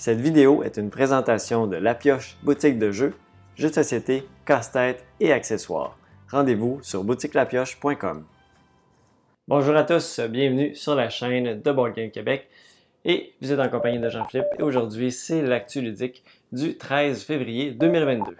Cette vidéo est une présentation de La Pioche boutique de jeux, jeux de société, casse-tête et accessoires. Rendez-vous sur boutiquelapioche.com. Bonjour à tous, bienvenue sur la chaîne de Board Game Québec. Et vous êtes en compagnie de Jean-Philippe et aujourd'hui c'est l'actu ludique du 13 février 2022.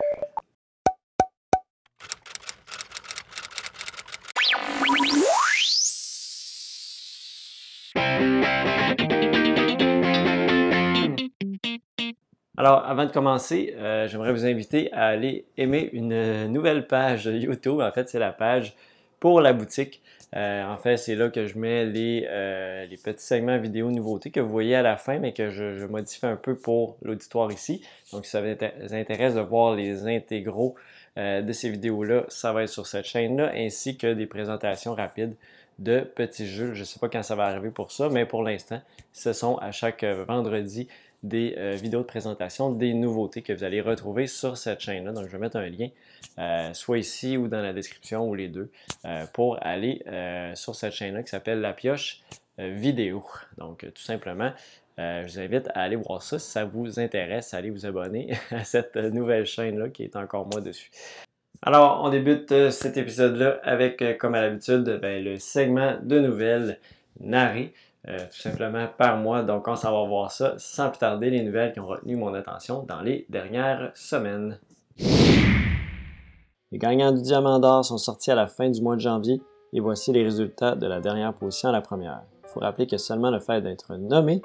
Avant de commencer, euh, j'aimerais vous inviter à aller aimer une nouvelle page YouTube. En fait, c'est la page pour la boutique. Euh, en fait, c'est là que je mets euh, les, petits segments vidéo nouveautés que vous voyez à la fin, mais que je, modifie un peu pour l'auditoire ici. Donc, si ça vous intéresse de voir les intégraux de ces vidéos-là, ça va être sur cette chaîne-là, ainsi que des présentations rapides de petits jeux. Je ne sais pas quand ça va arriver pour ça, mais pour l'instant, ce sont à chaque vendredi des euh, vidéos de présentation des nouveautés que vous allez retrouver sur cette chaîne-là. Donc, je vais mettre un lien, euh, soit ici ou dans la description ou les deux, euh, pour aller sur cette chaîne-là qui s'appelle La Pioche Vidéo. Donc, tout simplement, je vous invite à aller voir ça si ça vous intéresse, à aller vous abonner à cette nouvelle chaîne-là qui est encore moi dessus. Alors, on débute cet épisode-là avec, comme à l'habitude, ben, le segment de nouvelles narrées. Euh, tout simplement par moi. Donc, on s'en va voir ça sans plus tarder, les nouvelles qui ont retenu mon attention dans les dernières semaines. Les gagnants du Diamant d'Or sont sortis à la fin du mois de janvier et voici les résultats de la dernière position à la première. Il faut rappeler que seulement le fait d'être nommé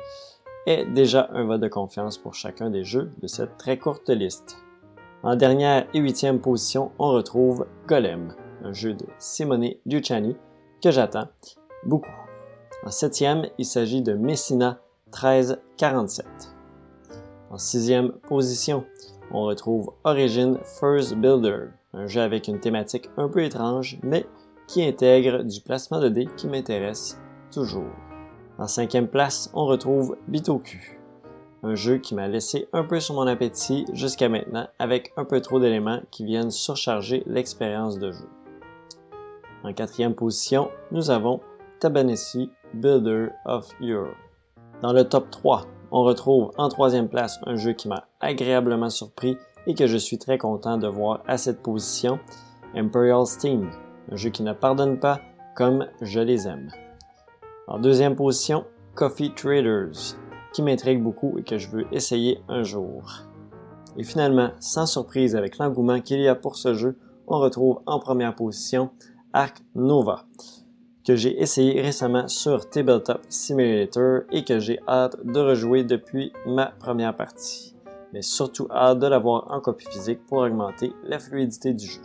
est déjà un vote de confiance pour chacun des jeux de cette très courte liste. En dernière et huitième position, on retrouve Golem, un jeu de Simone Luciani que j'attends beaucoup. En septième, il s'agit de Messina 1347. En sixième position, on retrouve Origin First Builder, un jeu avec une thématique un peu étrange, mais qui intègre du placement de dés qui m'intéresse toujours. En cinquième place, on retrouve Bitoku, un jeu qui m'a laissé un peu sur mon appétit jusqu'à maintenant avec un peu trop d'éléments qui viennent surcharger l'expérience de jeu. En quatrième position, nous avons Tabanesi Builder of Europe. Dans le top 3, on retrouve en troisième place un jeu qui m'a agréablement surpris et que je suis très content de voir à cette position, Imperial Steam, un jeu qui ne pardonne pas comme je les aime. En deuxième position, Coffee Traders, qui m'intrigue beaucoup et que je veux essayer un jour. Et finalement, sans surprise avec l'engouement qu'il y a pour ce jeu, on retrouve en première position Arc Nova, que j'ai essayé récemment sur Tabletop Simulator et que j'ai hâte de rejouer depuis ma première partie. Mais surtout hâte de l'avoir en copie physique pour augmenter la fluidité du jeu.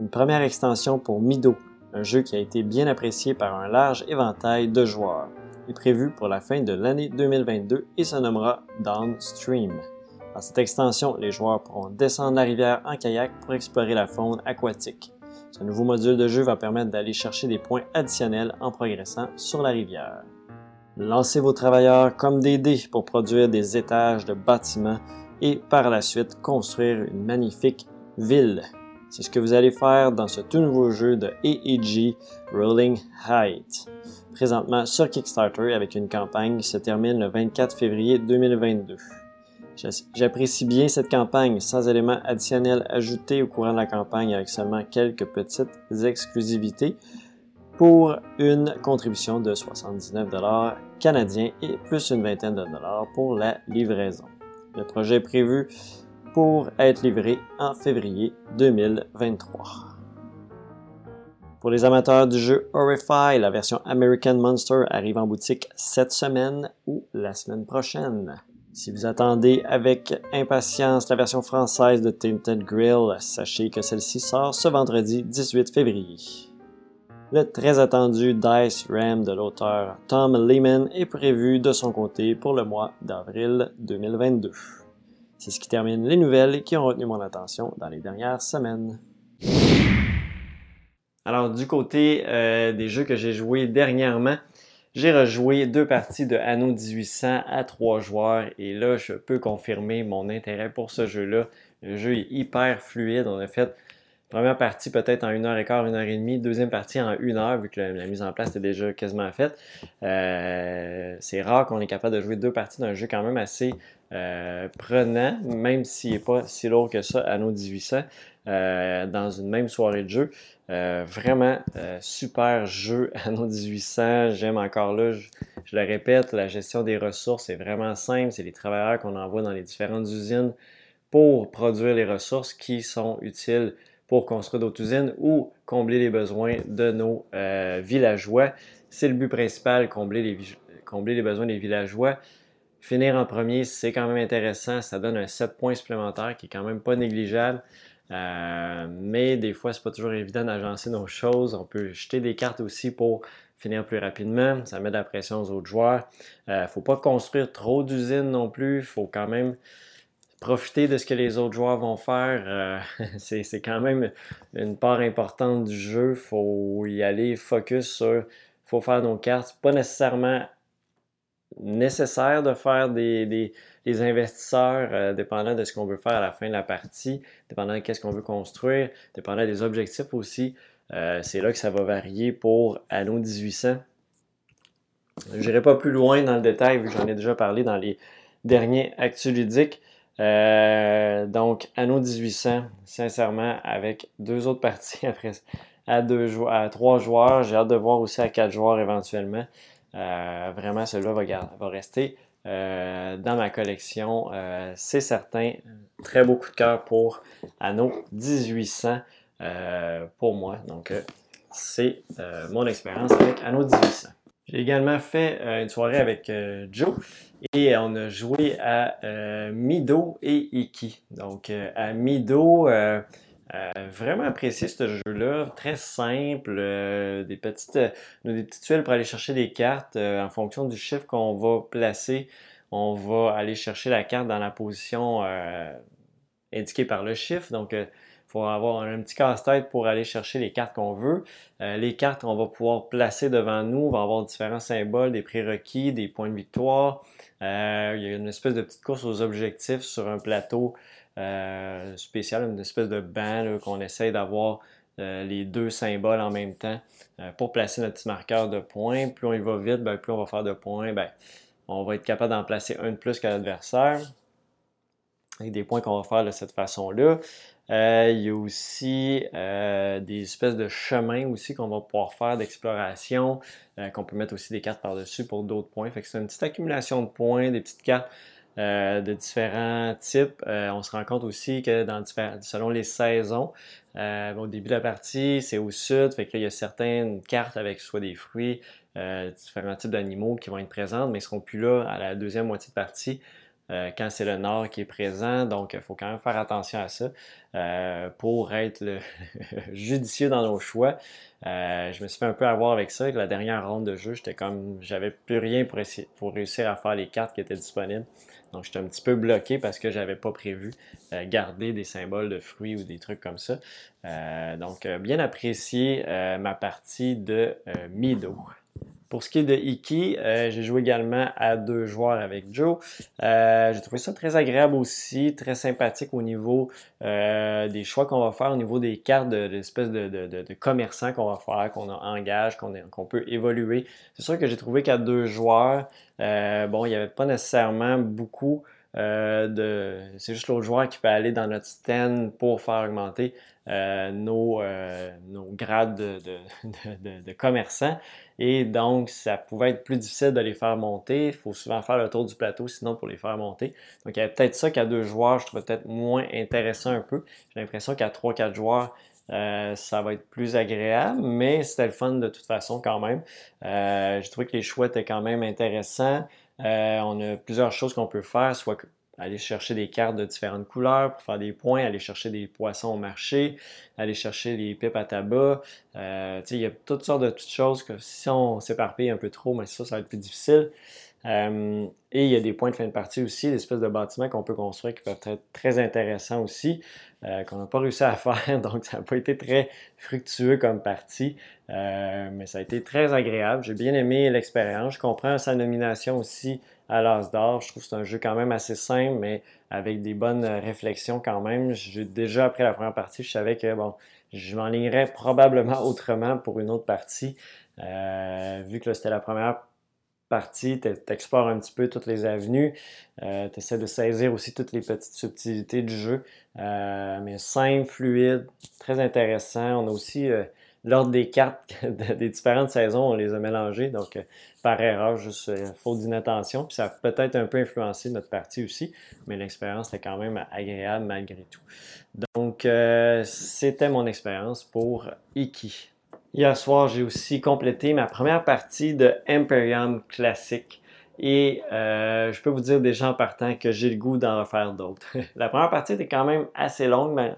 Une première extension pour Mido, un jeu qui a été bien apprécié par un large éventail de joueurs, est prévu pour la fin de l'année 2022 et se nommera Downstream. Dans cette extension, les joueurs pourront descendre la rivière en kayak pour explorer la faune aquatique. Ce nouveau module de jeu va permettre d'aller chercher des points additionnels en progressant sur la rivière. Lancez vos travailleurs comme des dés pour produire des étages de bâtiments et par la suite construire une magnifique ville. C'est ce que vous allez faire dans ce tout nouveau jeu de AEG Rolling Height, présentement sur Kickstarter avec une campagne qui se termine le 24 février 2022. J'apprécie bien cette campagne sans éléments additionnels ajoutés au courant de la campagne avec seulement quelques petites exclusivités pour une contribution de 79 canadiens et plus une vingtaine de dollars pour la livraison. Le projet est prévu pour être livré en février 2023. Pour les amateurs du jeu Horrify, la version American Monster arrive en boutique cette semaine ou la semaine prochaine. Si vous attendez avec impatience la version française de Tinted Grill, sachez que celle-ci sort ce vendredi 18 février. Le très attendu Dice Ram de l'auteur Tom Lehman est prévu de son côté pour le mois d'avril 2022. C'est ce qui termine les nouvelles qui ont retenu mon attention dans les dernières semaines. Alors du côté euh, des jeux que j'ai joués dernièrement, j'ai rejoué deux parties de Anno 1800 à trois joueurs et là, je peux confirmer mon intérêt pour ce jeu-là. Le jeu est hyper fluide. On a fait Première partie peut-être en une heure et quart, une heure et demie. Deuxième partie en une heure, vu que la, mise en place était déjà quasiment faite. Euh, c'est rare qu'on est capable de jouer deux parties d'un jeu quand même assez euh, prenant, même s'il n'est pas si lourd que ça nos 1800, euh, dans une même soirée de jeu. Vraiment super jeu nos 1800. J'aime encore là, je, je, le répète, la gestion des ressources est vraiment simple. C'est les travailleurs qu'on envoie dans les différentes usines pour produire les ressources qui sont utiles pour construire d'autres usines ou combler les besoins de nos euh, villageois. C'est le but principal, combler les, combler les besoins des villageois. Finir en premier, c'est quand même intéressant. Ça donne un 7 points supplémentaires qui est quand même pas négligeable. Euh, mais des fois, c'est pas toujours évident d'agencer nos choses. On peut jeter des cartes aussi pour finir plus rapidement. Ça met de la pression aux autres joueurs. Il euh, ne faut pas construire trop d'usines non plus. Faut quand même profiter de ce que les autres joueurs vont faire. Euh, c'est quand même une part importante du jeu. Faut y aller focus sur. Faut faire nos cartes. Pas nécessairement nécessaire de faire des, investisseurs, euh, dépendant de ce qu'on veut faire à la fin de la partie, dépendant de ce qu'on veut construire, dépendant des objectifs aussi. Euh, c'est là que ça va varier pour Anno 1800. Je n'irai pas plus loin dans le détail, vu que j'en ai déjà parlé dans les derniers actus ludiques. Euh, donc, Anno 1800, sincèrement, avec deux autres parties après, à, deux, à trois joueurs. J'ai hâte de voir aussi à quatre joueurs éventuellement. Vraiment, celui-là va, rester euh, dans ma collection. C'est certain. Très beau coup de cœur pour Anno 1800 pour moi. Donc, c'est mon expérience avec Anno 1800. J'ai également fait une soirée avec Joe et on a joué à euh, Mido et Iki. Donc, euh, à Mido, euh, vraiment apprécié ce jeu-là. Très simple. des, petites, des petites tuiles pour aller chercher des cartes. en fonction du chiffre qu'on va placer, on va aller chercher la carte dans la position indiquée par le chiffre. Donc, il faut avoir un petit casse-tête pour aller chercher les cartes qu'on veut. les cartes qu'on va pouvoir placer devant nous, on va avoir différents symboles, des prérequis, des points de victoire. Euh, il y a une espèce de petite course aux objectifs sur un plateau euh, spécial, une espèce de banc qu'on essaye d'avoir euh, les deux symboles en même temps pour placer notre petit marqueur de points. Plus on y va vite, ben, plus on va faire de points. Ben, on va être capable d'en placer un de plus qu'à l'adversaire. Avec des points qu'on va faire de cette façon-là. Euh, il y a aussi euh, des espèces de chemins aussi qu'on va pouvoir faire d'exploration, euh, qu'on peut mettre aussi des cartes par-dessus pour d'autres points. Fait que c'est une petite accumulation de points, des petites cartes de différents types. on se rend compte aussi que selon les saisons, au début de la partie, c'est au sud, fait que il y a certaines cartes avec soit des fruits, différents types d'animaux qui vont être présentes, mais ils seront plus là à la deuxième moitié de partie. Euh, quand c'est le nord qui est présent. Donc, il faut quand même faire attention à ça euh, pour être judicieux dans nos choix. Euh, je me suis fait un peu avoir avec ça. Avec la dernière ronde de jeu, j'étais comme, j'avais plus rien pour réussir à faire les cartes qui étaient disponibles. Donc, j'étais un petit peu bloqué parce que j'avais pas prévu garder des symboles de fruits ou des trucs comme ça. donc, bien apprécié ma partie de Mido. Pour ce qui est de Iki, euh, j'ai joué également à deux joueurs avec Joe. Euh, j'ai trouvé ça très agréable aussi, très sympathique au niveau euh, des choix qu'on va faire, au niveau des cartes de, l'espèce de, commerçants qu'on va faire, qu'on engage, qu'on peut évoluer. C'est sûr que j'ai trouvé qu'à deux joueurs, bon, il n'y avait pas nécessairement beaucoup de. C'est juste l'autre joueur qui peut aller dans notre stand pour faire augmenter nos, nos, grades de, commerçants. Et donc, ça pouvait être plus difficile de les faire monter. Il faut souvent faire le tour du plateau sinon pour les faire monter. Donc, il y a peut-être ça qu'à deux joueurs, je trouve peut-être moins intéressant un peu. J'ai l'impression qu'à trois, quatre joueurs, euh, ça va être plus agréable, mais c'était le fun de toute façon quand même. Euh, j'ai trouvé que les choix étaient quand même intéressants. Euh, on a plusieurs choses qu'on peut faire, soit aller chercher des cartes de différentes couleurs pour faire des points, aller chercher des poissons au marché, aller chercher des pipes à tabac. Euh, il y a toutes sortes de petites choses que si on s'éparpille un peu trop, mais ça, ça va être plus difficile. Euh, et il y a des points de fin de partie aussi, des espèces de bâtiments qu'on peut construire qui peuvent être très intéressants aussi, euh, qu'on n'a pas réussi à faire, donc ça n'a pas été très fructueux comme partie, euh, mais ça a été très agréable. J'ai bien aimé l'expérience. Je comprends sa nomination aussi à l'As d'or. Je trouve que c'est un jeu quand même assez simple, mais avec des bonnes réflexions quand même. Déjà après la première partie, je savais que bon, je m'enlignerais probablement autrement pour une autre partie. vu que c'était la première partie, tu explores un petit peu toutes les avenues, euh, tu essaies de saisir aussi toutes les petites subtilités du jeu, euh, mais simple, fluide, très intéressant. On a aussi euh, l'ordre des cartes des différentes saisons, on les a mélangées, donc par erreur, juste faute d'inattention, puis ça a peut-être un peu influencé notre partie aussi, mais l'expérience était quand même agréable malgré tout. Donc, c'était mon expérience pour Iki. Hier soir, j'ai aussi complété ma première partie de Imperium Classic. Et euh, je peux vous dire déjà en partant que j'ai le goût d'en refaire d'autres. la première partie était quand même assez longue, mais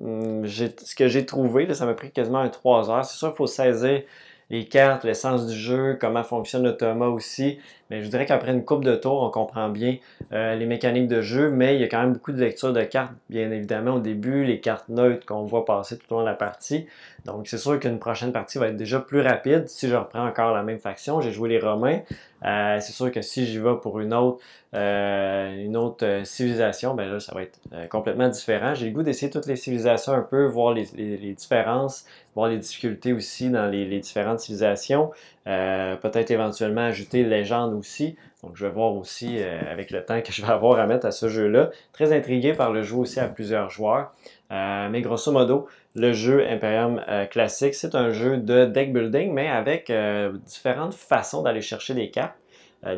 hum, ce que j'ai trouvé, ça m'a pris quasiment un 3 heures. C'est sûr qu'il faut saisir les cartes, l'essence du jeu, comment fonctionne l'automa aussi. Mais je dirais qu'après une coupe de tours, on comprend bien euh, les mécaniques de jeu, mais il y a quand même beaucoup de lecture de cartes, bien évidemment, au début, les cartes neutres qu'on voit passer tout au long de la partie. Donc c'est sûr qu'une prochaine partie va être déjà plus rapide si je reprends encore la même faction. J'ai joué les Romains. Euh, c'est sûr que si j'y vais pour une autre, euh, une autre civilisation, ben là, ça va être complètement différent. J'ai le goût d'essayer toutes les civilisations un peu, voir les, différences, voir les difficultés aussi dans les, les différentes civilisations. Peut-être éventuellement ajouter légende aussi. Donc, je vais voir aussi euh, avec le temps que je vais avoir à mettre à ce jeu-là. Très intrigué par le jeu aussi à plusieurs joueurs. Euh, mais grosso modo, le jeu Imperium euh, classique, c'est un jeu de deck building, mais avec différentes façons d'aller chercher des cartes.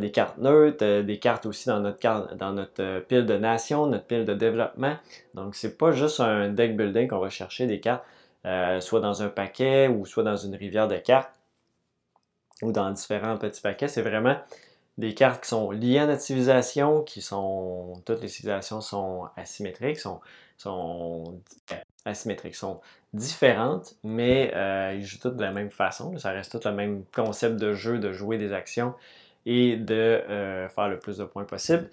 des cartes neutres, des cartes aussi dans notre, dans notre pile de nation, notre pile de développement. Donc, c'est pas juste un deck building qu'on va chercher des cartes, soit dans un paquet ou soit dans une rivière de cartes ou dans différents petits paquets. C'est vraiment des cartes qui sont liées à notre civilisation, qui sont. Toutes les civilisations sont asymétriques, sont, asymétriques, sont différentes, mais euh, ils jouent toutes de la même façon. Ça reste tout le même concept de jeu, de jouer des actions et de euh, faire le plus de points possible.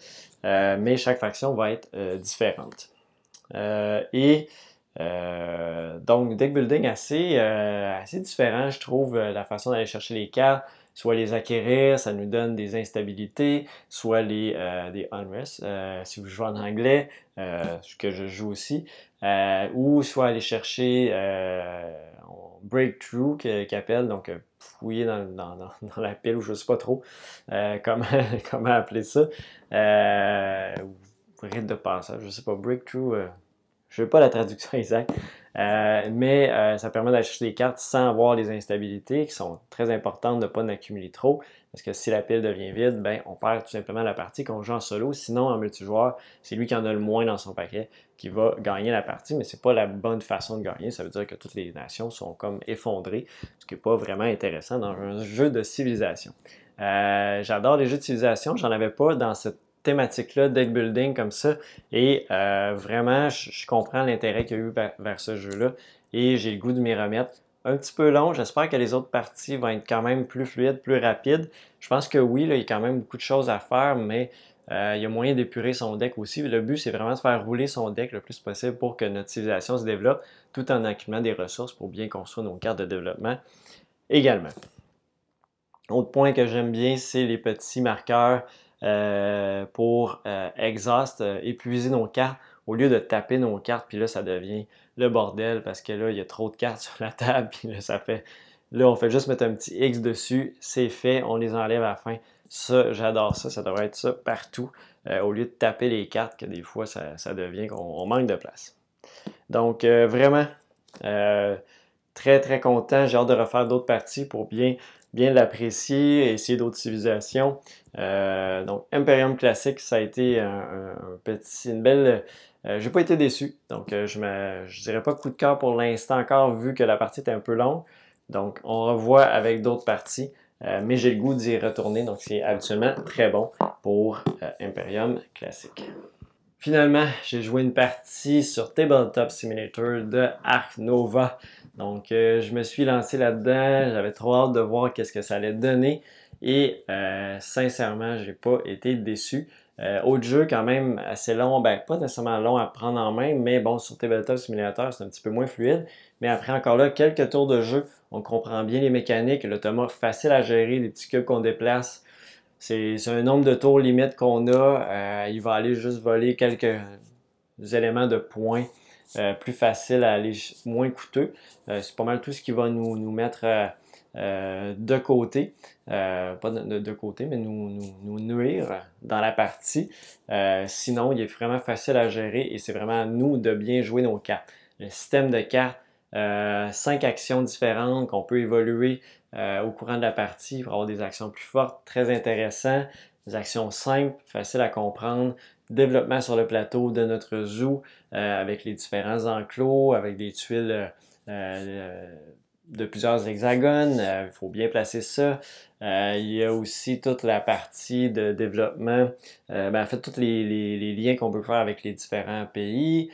Euh, mais chaque faction va être différente. et donc, deck building assez, assez différent, je trouve, la façon d'aller chercher les cartes. Soit les acquérir, ça nous donne des instabilités, soit les, euh, des unrest, euh, si vous jouez en anglais, euh, ce que je joue aussi, ou soit aller chercher breakthrough qui appelle, donc fouiller dans, la pile ou je ne sais pas trop comment, comment appeler ça, ou rite de passage, je ne sais pas, breakthrough, je sais pas la traduction exacte, euh, mais euh, ça permet d'acheter des cartes sans avoir les instabilités qui sont très importantes de ne pas en accumuler trop. Parce que si la pile devient vide, ben, on perd tout simplement la partie qu'on joue en solo. Sinon, en multijoueur, c'est lui qui en a le moins dans son paquet qui va gagner la partie, mais c'est pas la bonne façon de gagner. Ça veut dire que toutes les nations sont comme effondrées, ce qui n'est pas vraiment intéressant dans un jeu de civilisation. Euh, j'adore les jeux de civilisation, j'en avais pas dans cette thématique-là, deck building comme ça. Et euh, vraiment, je, comprends l'intérêt qu'il y a eu vers, ce jeu-là. Et j'ai le goût de m'y remettre. Un petit peu long, j'espère que les autres parties vont être quand même plus fluides, plus rapides. Je pense que oui, là, il y a quand même beaucoup de choses à faire, mais euh, il y a moyen d'épurer son deck aussi. Le but, c'est vraiment de faire rouler son deck le plus possible pour que notre civilisation se développe, tout en accumulant des ressources pour bien construire nos cartes de développement également. Autre point que j'aime bien, c'est les petits marqueurs euh, pour euh, exhaust, euh, épuiser nos cartes au lieu de taper nos cartes, puis là, ça devient le bordel parce que là, il y a trop de cartes sur la table, puis là, ça fait. Là, on fait juste mettre un petit X dessus, c'est fait, on les enlève à la fin. Ça, j'adore ça, ça devrait être ça partout, au lieu de taper les cartes, que des fois, ça, ça devient qu'on manque de place. Donc, vraiment, très, très content. J'ai hâte de refaire d'autres parties pour bien bien l'apprécier, essayer d'autres civilisations. Euh, donc, Imperium classique, ça a été un, petit, une belle. Euh, j'ai pas été déçu. Donc, euh, je ne je dirais pas coup de cœur pour l'instant encore, vu que la partie était un peu longue. Donc, on revoit avec d'autres parties. mais j'ai le goût d'y retourner, donc c'est habituellement très bon pour Imperium classique. Finalement, j'ai joué une partie sur Tabletop Simulator de Ark Nova. Donc, euh, je me suis lancé là-dedans. J'avais trop hâte de voir qu'est-ce que ça allait donner. Et euh, sincèrement, j'ai pas été déçu. Euh, autre jeu quand même assez long, ben pas nécessairement long à prendre en main, mais bon, sur Tabletop Simulator, c'est un petit peu moins fluide. Mais après encore là, quelques tours de jeu, on comprend bien les mécaniques, l'automa facile à gérer, les petits cubes qu'on déplace. C'est un nombre de tours limite qu'on a. Euh, il va aller juste voler quelques éléments de points euh, plus faciles à aller, moins coûteux. c'est pas mal tout ce qui va nous, mettre euh, de côté, euh, pas de, côté, mais nous, nous, nuire dans la partie. Euh, sinon, il est vraiment facile à gérer et c'est vraiment à nous de bien jouer nos cartes. Le système de cartes, cinq actions différentes qu'on peut évoluer au courant de la partie pour avoir des actions plus fortes, très intéressant. Des actions simples, faciles à comprendre, développement sur le plateau de notre zoo avec les différents enclos, avec des tuiles de plusieurs hexagones. Il euh, faut bien placer ça. Euh, il y a aussi toute la partie de développement, euh, ben, en fait, tous les, liens qu'on peut faire avec les différents pays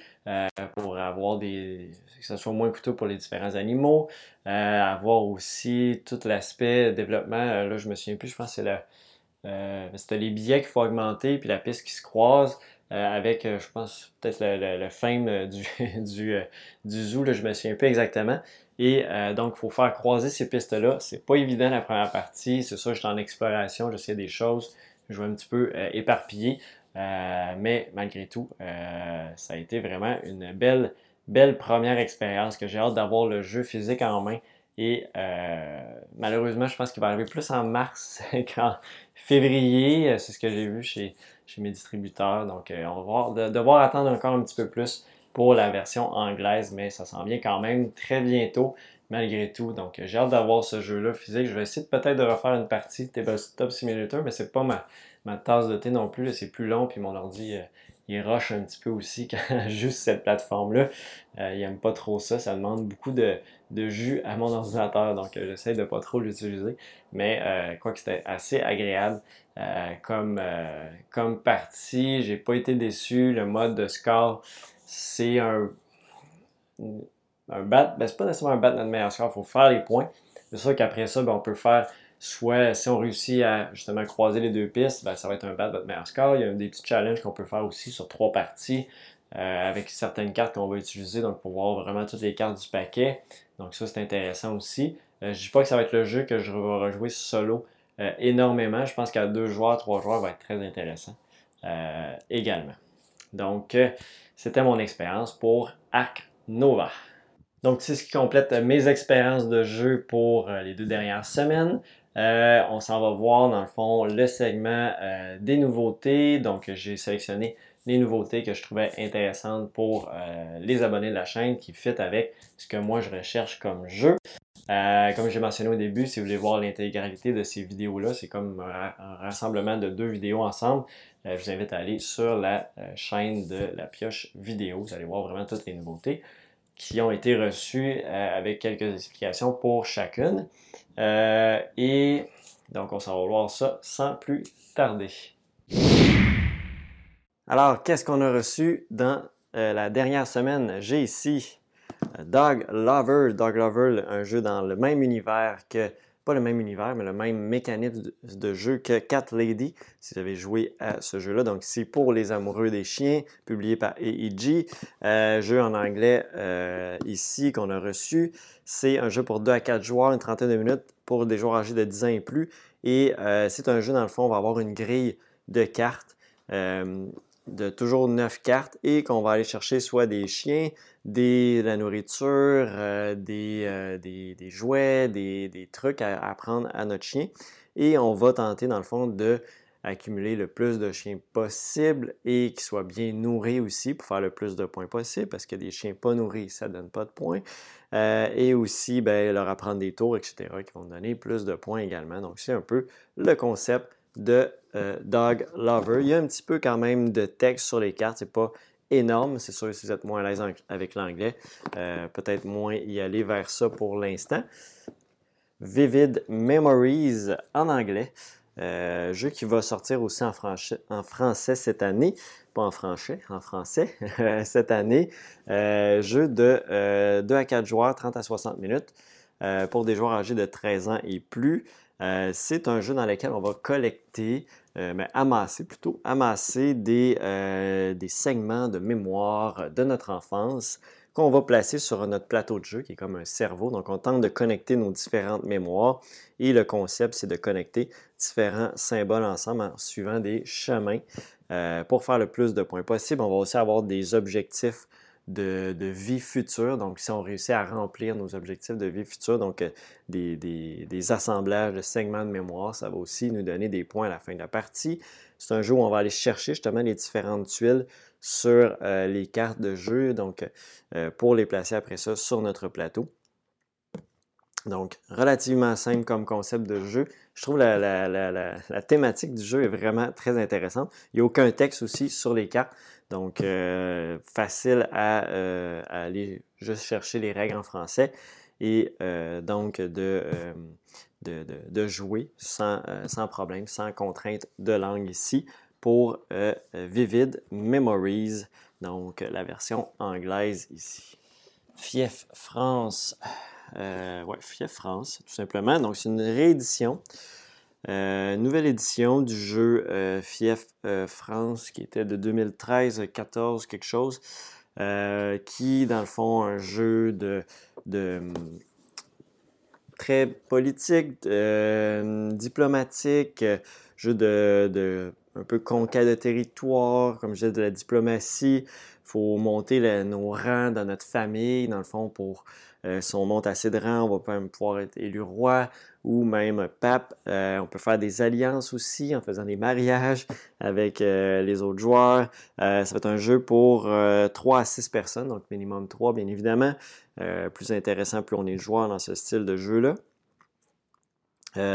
pour avoir des. que ce soit moins coûteux pour les différents animaux. avoir aussi tout l'aspect développement. là, je me souviens plus, je pense que c'est c'était les billets qu'il faut augmenter, puis la piste qui se croise. avec, je pense, peut-être le, le, du, du zoo, là, je me souviens plus exactement. Et euh, donc, il faut faire croiser ces pistes-là. C'est pas évident la première partie. C'est ça, je suis en exploration, j'essaie des choses. Je vais un petit peu euh, éparpiller. Euh, mais malgré tout, ça a été vraiment une belle, belle première expérience que j'ai hâte d'avoir le jeu physique en main. Et malheureusement, je pense qu'il va arriver plus en mars qu'en février. C'est ce que j'ai vu chez, mes distributeurs. Donc, on va voir, devoir attendre encore un petit peu plus pour la version anglaise, mais ça s'en vient quand même très bientôt malgré tout. Donc j'ai hâte d'avoir ce jeu-là physique. Je vais essayer peut-être de refaire une partie Tabletop Simulator, mais c'est pas ma, ma tasse de thé non plus. C'est plus long, puis mon ordi euh, il rush un petit peu aussi quand juste cette plateforme-là. Euh, il aime pas trop ça. Ça demande beaucoup de, jus à mon ordinateur, donc euh, j'essaie de pas trop l'utiliser. Mais quoi que c'était assez agréable comme, comme partie. J'ai pas été déçu. Le mode de score c'est un, un bat, ben c'est pas nécessairement un bat notre meilleur score, il faut faire les points. C'est sûr qu'après ça, ben, on peut faire soit si on réussit à justement croiser les deux pistes, ben, ça va être un bat votre meilleur score. Il y a des petits challenges qu'on peut faire aussi sur trois parties euh, avec certaines cartes qu'on va utiliser, donc pour voir vraiment toutes les cartes du paquet. Donc ça, c'est intéressant aussi. Euh, je dis pas que ça va être le jeu que je vais rejouer solo euh, énormément. Je pense qu'à deux joueurs, trois joueurs va être très intéressant également. Donc, c'était mon expérience pour Arc Nova. Donc, c'est ce qui complète mes expériences de jeu pour euh, les deux dernières semaines. Euh, on s'en va voir dans le fond le segment euh, des nouveautés. Donc, j'ai sélectionné les nouveautés que je trouvais intéressantes pour les abonnés de la chaîne qui fit avec ce que moi je recherche comme jeu. comme j'ai mentionné au début, si vous voulez voir l'intégralité de ces vidéos-là, c'est comme un, rassemblement de deux vidéos ensemble. Euh, je vous invite à aller sur la euh, chaîne de la pioche vidéo. Vous allez voir vraiment toutes les nouveautés qui ont été reçues euh, avec quelques explications pour chacune. et donc, on s'en va voir ça sans plus tarder. Alors, qu'est-ce qu'on a reçu dans la dernière semaine? J'ai ici Dog Lover. Dog Lover, un jeu dans le même univers que pas le même univers, mais le même mécanisme de jeu que Cat Lady, si vous avez joué à ce jeu-là. Donc, c'est pour les amoureux des chiens, publié par AEG. Euh, jeu en anglais euh, ici qu'on a reçu. C'est un jeu pour 2 à 4 joueurs, une trentaine de minutes pour des joueurs âgés de 10 ans et plus. Et euh, c'est un jeu, dans le fond, on va avoir une grille de cartes de toujours 9 cartes et qu'on va aller chercher soit des chiens, de la nourriture, euh, euh, des, jouets, des, trucs à, prendre à notre chien. Et on va tenter, dans le fond, de accumuler le plus de chiens possible et qu'ils soient bien nourris aussi pour faire le plus de points possible parce que des chiens pas nourris, ça ne donne pas de points. Euh, et aussi, ben, leur apprendre des tours, etc., qui vont donner plus de points également. Donc, c'est un peu le concept de euh, Dog Lover. Il y a un petit peu quand même de texte sur les cartes, c'est pas énorme, c'est sûr si vous êtes moins à l'aise avec l'anglais, euh, peut-être moins y aller vers ça pour l'instant. Vivid Memories en anglais, euh, jeu qui va sortir aussi en, en, français cette année, pas en français, en français cette année. jeu de 2 à 4 joueurs, 30 à 60 minutes. pour des joueurs âgés de 13 ans et plus. Euh, c'est un jeu dans lequel on va collecter, euh, mais amasser plutôt, amasser des, des segments de mémoire de notre enfance qu'on va placer sur notre plateau de jeu qui est comme un cerveau. Donc, on tente de connecter nos différentes mémoires et le concept, c'est de connecter différents symboles ensemble en suivant des chemins pour faire le plus de points possible. On va aussi avoir des objectifs de, vie future. Donc, si on réussit à remplir nos objectifs de vie future, donc euh, des, assemblages de segments de mémoire, ça va aussi nous donner des points à la fin de la partie. C'est un jeu où on va aller chercher justement les différentes tuiles sur euh, les cartes de jeu, donc euh, pour les placer après ça sur notre plateau. Donc, relativement simple comme concept de jeu. Je trouve la, la thématique du jeu est vraiment très intéressante. Il n'y a aucun texte aussi sur les cartes. Donc, euh, facile euh, à, aller juste chercher les règles en français et euh, donc de, de, jouer sans, sans, problème, sans contrainte de langue ici pour Vivid Memories, donc la version anglaise ici. Fief France. ouais, Fief France, tout simplement. Donc, c'est une réédition. Euh, nouvelle édition du jeu euh, Fief euh, France qui était de 2013-14 quelque chose, qui dans le fond un jeu de, très politique, diplomatique, jeu de, un peu conquête de territoire, comme je disais, de la diplomatie. Faut monter nos rangs dans notre famille, dans le fond, pour si on monte assez de rangs, on va pouvoir être élu roi ou même pape. Euh, on peut faire des alliances aussi en faisant des mariages avec euh, les autres joueurs. Euh, ça va être un jeu pour 3 à 6 personnes, donc minimum 3 bien évidemment. plus intéressant plus on est joueur dans ce style de jeu-là.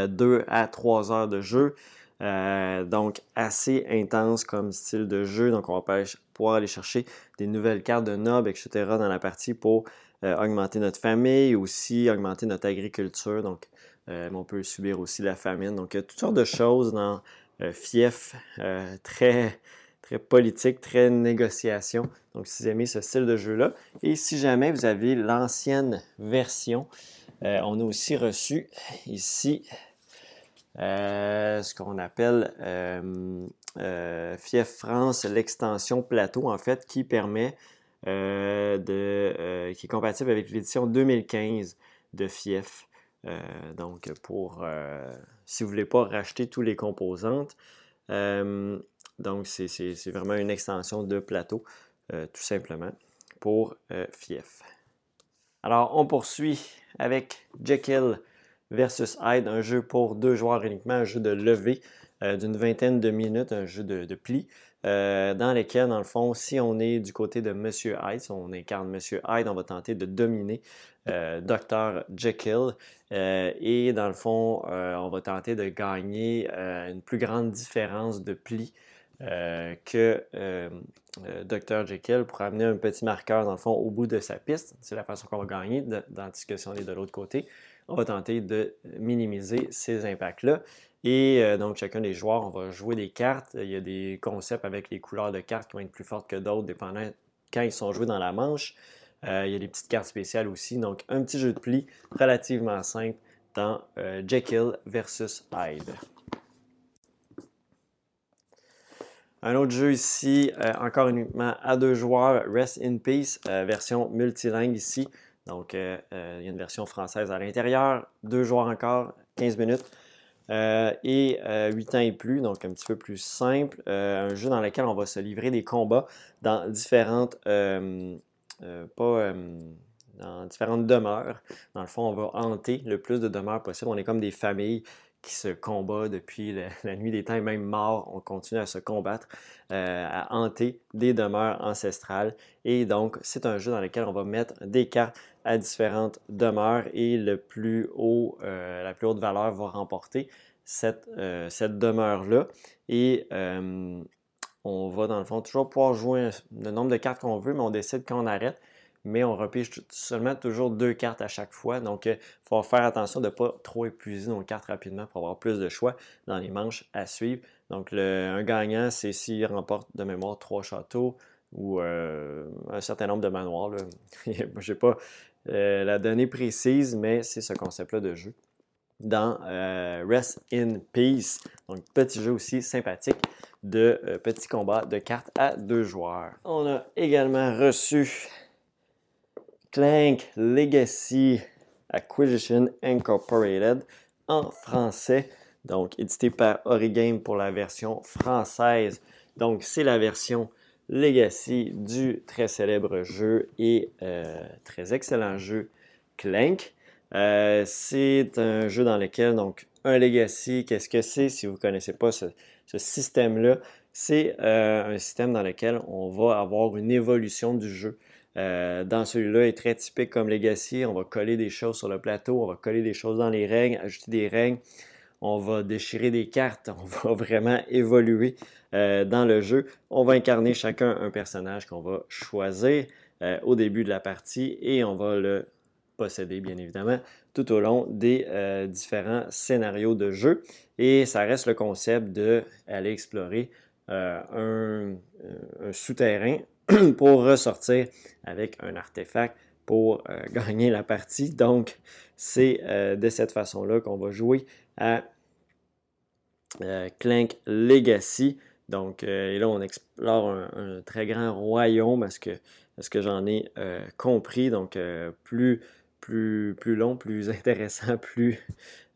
2 à 3 heures de jeu. Donc assez intense comme style de jeu. Donc on va pouvoir aller chercher des nouvelles cartes de nobles, etc. dans la partie pour augmenter notre famille, aussi augmenter notre agriculture. Donc euh, on peut subir aussi la famine. Donc, il y a toutes sortes de choses dans euh, Fief, euh, très, très politique, très négociation. Donc, si vous aimez ce style de jeu-là. Et si jamais vous avez l'ancienne version, on a aussi reçu ici ce qu'on appelle Fief France, l'extension plateau, en fait, qui permet de, qui est compatible avec l'édition 2015 de Fief. Euh, donc, pour euh, si vous ne voulez pas racheter tous les composantes, euh, donc c'est vraiment une extension de plateau, tout simplement, pour Fief. Alors, on poursuit avec Jekyll versus Hyde, un jeu pour deux joueurs uniquement, un jeu de levée d'une vingtaine de minutes, un jeu de, pli. dans lequel, dans le fond, si on est du côté de Monsieur Hyde, si on incarne Monsieur Hyde, on va tenter de dominer euh, Dr. Jekyll. Euh, et dans le fond, euh, on va tenter de gagner une plus grande différence de pli que Dr. Jekyll pour amener un petit marqueur, dans le fond, au bout de sa piste. C'est la façon qu'on va gagner, tandis que si on est de l'autre côté, on va tenter de minimiser ces impacts-là. Et donc, chacun des joueurs, on va jouer des cartes. Il y a des concepts avec les couleurs de cartes qui vont être plus fortes que d'autres, dépendant quand ils sont joués dans la manche. Euh, il y a des petites cartes spéciales aussi. Donc, un petit jeu de pli relativement simple dans euh, Jekyll versus Hyde. Un autre jeu ici, euh, encore uniquement à deux joueurs, Rest in Peace, version multilingue ici. Donc, il y a une version française à l'intérieur. Deux joueurs encore, 15 minutes. et 8 ans et plus, donc un petit peu plus simple. un jeu dans lequel on va se livrer des combats dans différentes euh, pas euh, dans différentes demeures. Dans le fond, on va hanter le plus de demeures possible. On est comme des familles qui se combattent depuis la, nuit des temps et même mort, on continue à se combattre, euh, à hanter des demeures ancestrales. Et donc, c'est un jeu dans lequel on va mettre des cartes à différentes demeures et le plus haut, la plus haute valeur va remporter cette, cette demeure-là. Et on va dans le fond toujours pouvoir jouer le nombre de cartes qu'on veut, mais on décide quand on arrête. Mais on repige seulement toujours deux cartes à chaque fois. Donc, il euh, faut faire attention de ne pas trop épuiser nos cartes rapidement pour avoir plus de choix dans les manches à suivre. Donc, un gagnant, c'est s'il remporte de mémoire trois châteaux ou euh, un certain nombre de manoirs. Je n'ai pas euh, la donnée précise, mais c'est ce concept-là de jeu. dans Rest in Peace. Donc, petit jeu aussi sympathique de petits combats de cartes à deux joueurs. On a également reçu Clank Legacy Acquisition Incorporated en français, donc édité par Origame pour la version française. Donc c'est la version Legacy du très célèbre jeu et euh, très excellent jeu Clank. Euh, c'est un jeu dans lequel, donc, un Legacy, qu'est-ce que c'est? Si vous ne connaissez pas ce, système-là? C'est euh, un système dans lequel on va avoir une évolution du jeu. Euh, dans celui-là, est très typique comme Legacy. On va coller des choses sur le plateau, on va coller des choses dans les règles, ajouter des règles, on va déchirer des cartes, on va vraiment évoluer euh, dans le jeu. On va incarner chacun un personnage qu'on va choisir euh, au début de la partie et on va le posséder, bien évidemment, tout au long des différents scénarios de jeu. Et ça reste le concept d'aller explorer un souterrain pour ressortir avec un artefact pour euh, gagner la partie. Donc, c'est euh, de cette façon-là qu'on va jouer à euh, Clank Legacy. Donc, et là, on explore un, très grand royaume parce que, parce que j'en ai compris? Donc, plus, plus, plus long, plus intéressant, plus,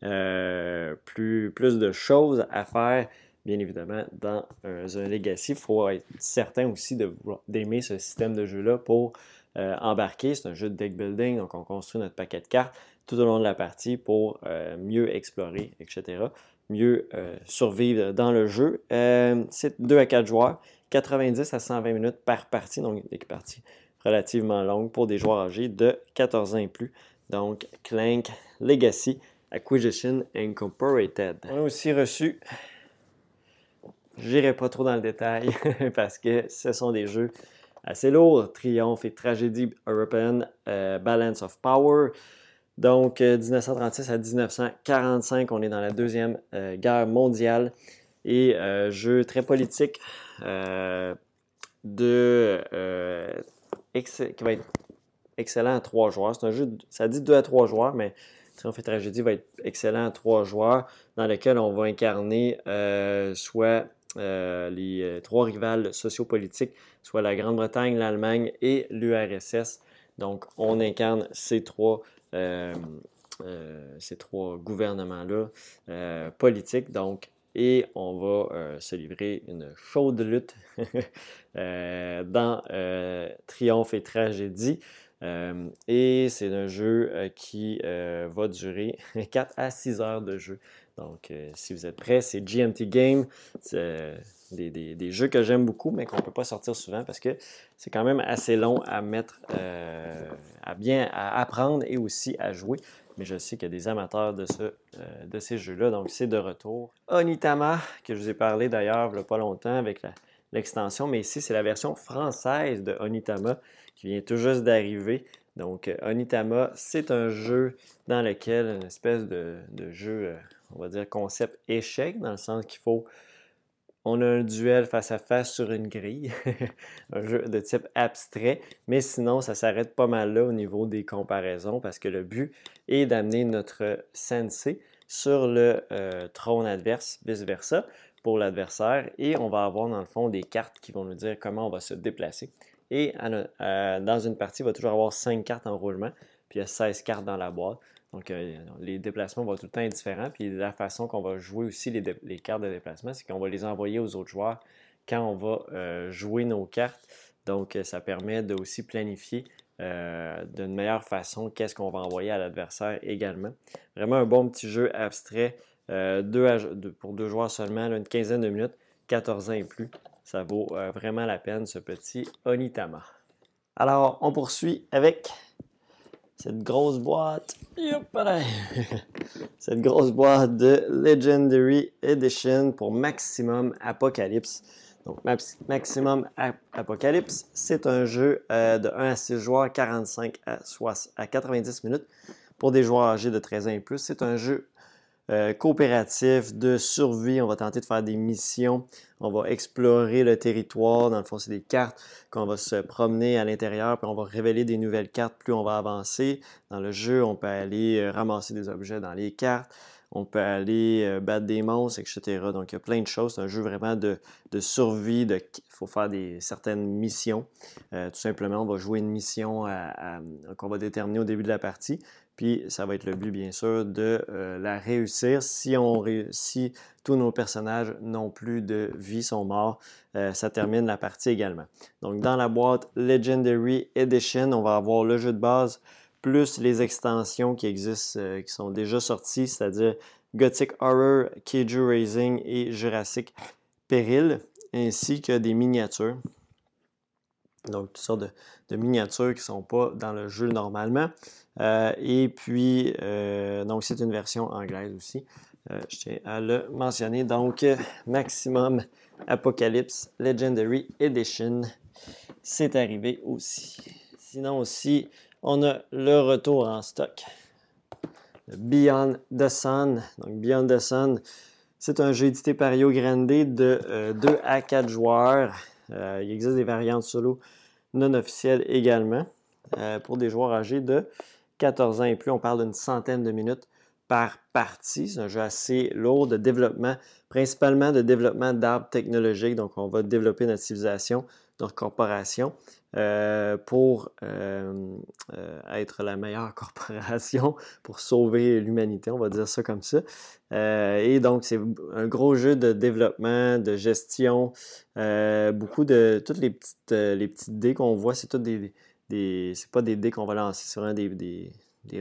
plus, plus de choses à faire bien évidemment, dans un, Legacy. Il faut être certain aussi d'aimer ce système de jeu-là pour euh, embarquer. C'est un jeu de deck building, donc on construit notre paquet de cartes tout au long de la partie pour euh, mieux explorer, etc. Mieux euh, survivre dans le jeu. c'est 2 à 4 joueurs, 90 à 120 minutes par partie, donc des parties relativement longues pour des joueurs âgés de 14 ans et plus. Donc, Clank Legacy Acquisition Incorporated. On a aussi reçu J'irai pas trop dans le détail parce que ce sont des jeux assez lourds. Triomphe et Tragédie européenne, euh, Balance of Power. Donc, 1936 euh, à 1945, on est dans la Deuxième euh, Guerre mondiale. Et jeu très politique de, qui va être excellent à trois joueurs. C'est un jeu, ça dit deux à trois joueurs, mais Triomphe et Tragédie va être excellent à trois joueurs, dans lequel on va incarner soit euh, les euh, trois rivales sociopolitiques, soit la Grande-Bretagne, l'Allemagne et l'URSS. Donc, on incarne ces trois, euh, ces trois gouvernements-là politiques. Donc, et on va se livrer une chaude lutte dans Triomphe et Tragédie. et c'est un jeu qui va durer 4 à 6 heures de jeu. Donc, euh, si vous êtes prêts, c'est GMT Game. C'est euh, des, jeux que j'aime beaucoup, mais qu'on ne peut pas sortir souvent parce que c'est quand même assez long à mettre, euh, à bien apprendre et aussi à jouer. Mais je sais qu'il y a des amateurs de, ce, de ces jeux-là, donc c'est de retour. Onitama, que je vous ai parlé d'ailleurs il n'y a pas longtemps avec l'extension, mais ici c'est la version française de Onitama qui vient tout juste d'arriver. Donc, Onitama, c'est un jeu dans lequel une espèce de, de jeu on va dire, concept échec, dans le sens qu'il faut. On a un duel face à face sur une grille, un jeu de type abstrait, mais sinon, ça s'arrête pas mal là au niveau des comparaisons parce que le but est d'amener notre sensei sur le euh, trône adverse, vice-versa, pour l'adversaire, et on va avoir dans le fond des cartes qui vont nous dire comment on va se déplacer. Et dans une partie, il va toujours avoir 5 cartes en roulement, puis il y a 16 cartes dans la boîte. Donc, euh, les déplacements vont tout le temps être différents. Puis la façon qu'on va jouer aussi les, cartes de déplacement, c'est qu'on va les envoyer aux autres joueurs quand on va euh, jouer nos cartes. Donc, euh, ça permet de aussi planifier d'une meilleure façon qu'est-ce qu'on va envoyer à l'adversaire également. Vraiment un bon petit jeu abstrait pour deux joueurs seulement, une quinzaine de minutes, 14 ans et plus. Ça vaut vraiment la peine ce petit Onitama. Alors, on poursuit avec cette grosse boîte. cette grosse boîte de Legendary Edition pour Maximum Apocalypse. Donc, Maximum Apocalypse, c'est un jeu euh, de 1 à 6 joueurs, 45 à, à 90 minutes pour des joueurs âgés de 13 ans et plus. C'est un jeu euh, coopératif de survie. On va tenter de faire des missions. On va explorer le territoire. Dans le fond, c'est des cartes qu'on va se promener à l'intérieur, puis on va révéler des nouvelles cartes plus on va avancer. Dans le jeu, on peut aller euh, ramasser des objets dans les cartes. on peut aller battre des monstres, etc. Donc, il y a plein de choses. C'est un jeu vraiment de, survie. Il faut faire des, certaines missions. tout simplement, on va jouer une mission qu'on va déterminer au début de la partie. Puis ça va être le but, bien sûr, de euh, la réussir. Si, on si tous nos personnages n'ont plus de vie, sont morts, euh, ça termine la partie également. Donc dans la boîte Legendary Edition, on va avoir le jeu de base plus les extensions qui existent, euh, qui sont déjà sorties, c'est-à-dire Gothic Horror, Keiju Racing et Jurassic Peril, ainsi que des miniatures. Donc, toutes sortes de, miniatures qui ne sont pas dans le jeu normalement. Euh, et puis, euh, donc, c'est une version anglaise aussi. Euh, je tiens à le mentionner. Donc, Maximum Apocalypse Legendary Edition, c'est arrivé aussi. Sinon aussi, on a le retour en stock. Beyond the Sun. Donc, Beyond the Sun, c'est un jeu édité par Rio Grande de 2 à 4 joueurs. il existe des variantes solo non officielles également pour des joueurs âgés de 14 ans et plus, on parle d'une centaine de minutes par partie. C'est un jeu assez lourd de développement, principalement de développement d'arbres technologiques. Donc, on va développer notre civilisation, notre corporation euh, pour euh, euh, être la meilleure corporation, pour sauver l'humanité, on va dire ça comme ça. et donc, c'est un gros jeu de développement, de gestion, beaucoup de toutes les petites, les petites dés qu'on voit, c'est toutes des des. C'est pas des dés qu'on va lancer, c'est vraiment des,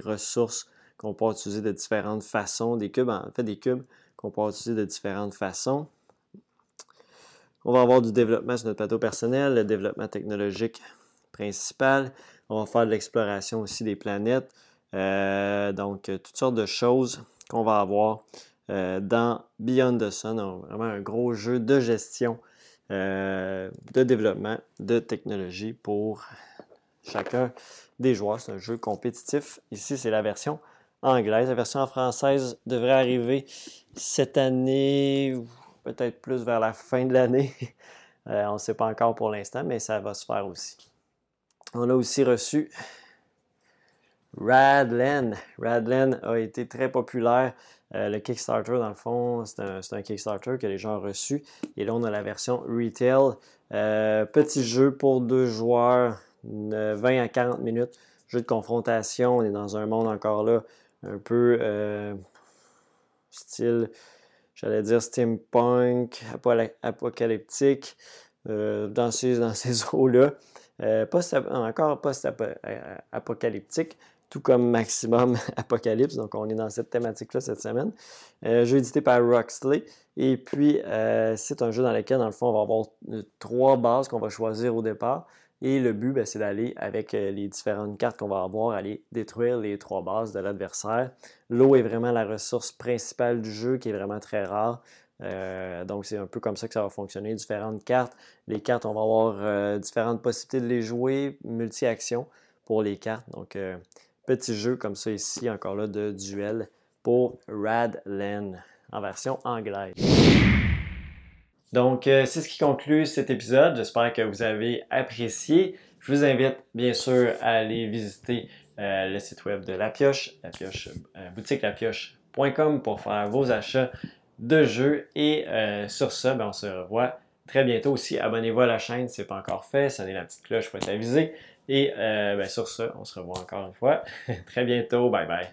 ressources qu'on peut utiliser de différentes façons. Des cubes, en fait, des cubes qu'on peut utiliser de différentes façons. On va avoir du développement sur notre plateau personnel, le développement technologique principal. On va faire de l'exploration aussi des planètes. Euh, donc, toutes sortes de choses qu'on va avoir euh, dans Beyond the Sun. vraiment un gros jeu de gestion, euh, de développement, de technologie pour chacun des joueurs. C'est un jeu compétitif. Ici, c'est la version anglaise. La version française devrait arriver cette année, peut-être plus vers la fin de l'année. Euh, on ne sait pas encore pour l'instant, mais ça va se faire aussi. On a aussi reçu Radlen. Radlen a été très populaire. Euh, le Kickstarter, dans le fond, c'est un, Kickstarter que les gens ont reçu. Et là, on a la version retail. Euh, petit jeu pour deux joueurs 20 à 40 minutes. Jeu de confrontation, on est dans un monde encore là un peu euh, style, j'allais dire steampunk, apocalyptique, euh, dans ces, dans ces eaux-là. Euh, encore post-apocalyptique, tout comme Maximum Apocalypse. Donc, on est dans cette thématique-là cette semaine. jeu édité par Roxley. Et puis, c'est un jeu dans lequel, dans le fond, on va avoir trois bases qu'on va choisir au départ. Et le but, ben, c'est d'aller avec euh, les différentes cartes qu'on va avoir, aller détruire les trois bases de l'adversaire. L'eau est vraiment la ressource principale du jeu qui est vraiment très rare. Euh, donc, c'est un peu comme ça que ça va fonctionner. Différentes cartes. Les cartes, on va avoir euh, différentes possibilités de les jouer, multi-actions pour les cartes. Donc, petit jeu comme ça ici, encore là, de duel pour Radlen en version anglaise. Donc, euh, c'est ce qui conclut cet épisode. J'espère que vous avez apprécié. Je vous invite bien sûr à aller visiter euh, le site web de La Pioche, la pioche euh, boutique lapioche.com pour faire vos achats de jeux. Et sur ça, ben, on se revoit très bientôt aussi. Abonnez-vous à la chaîne si ce n'est pas encore fait. Sonnez la petite cloche pour être avisé. Et ben, sur ça, on se revoit encore une fois. très bientôt. Bye bye.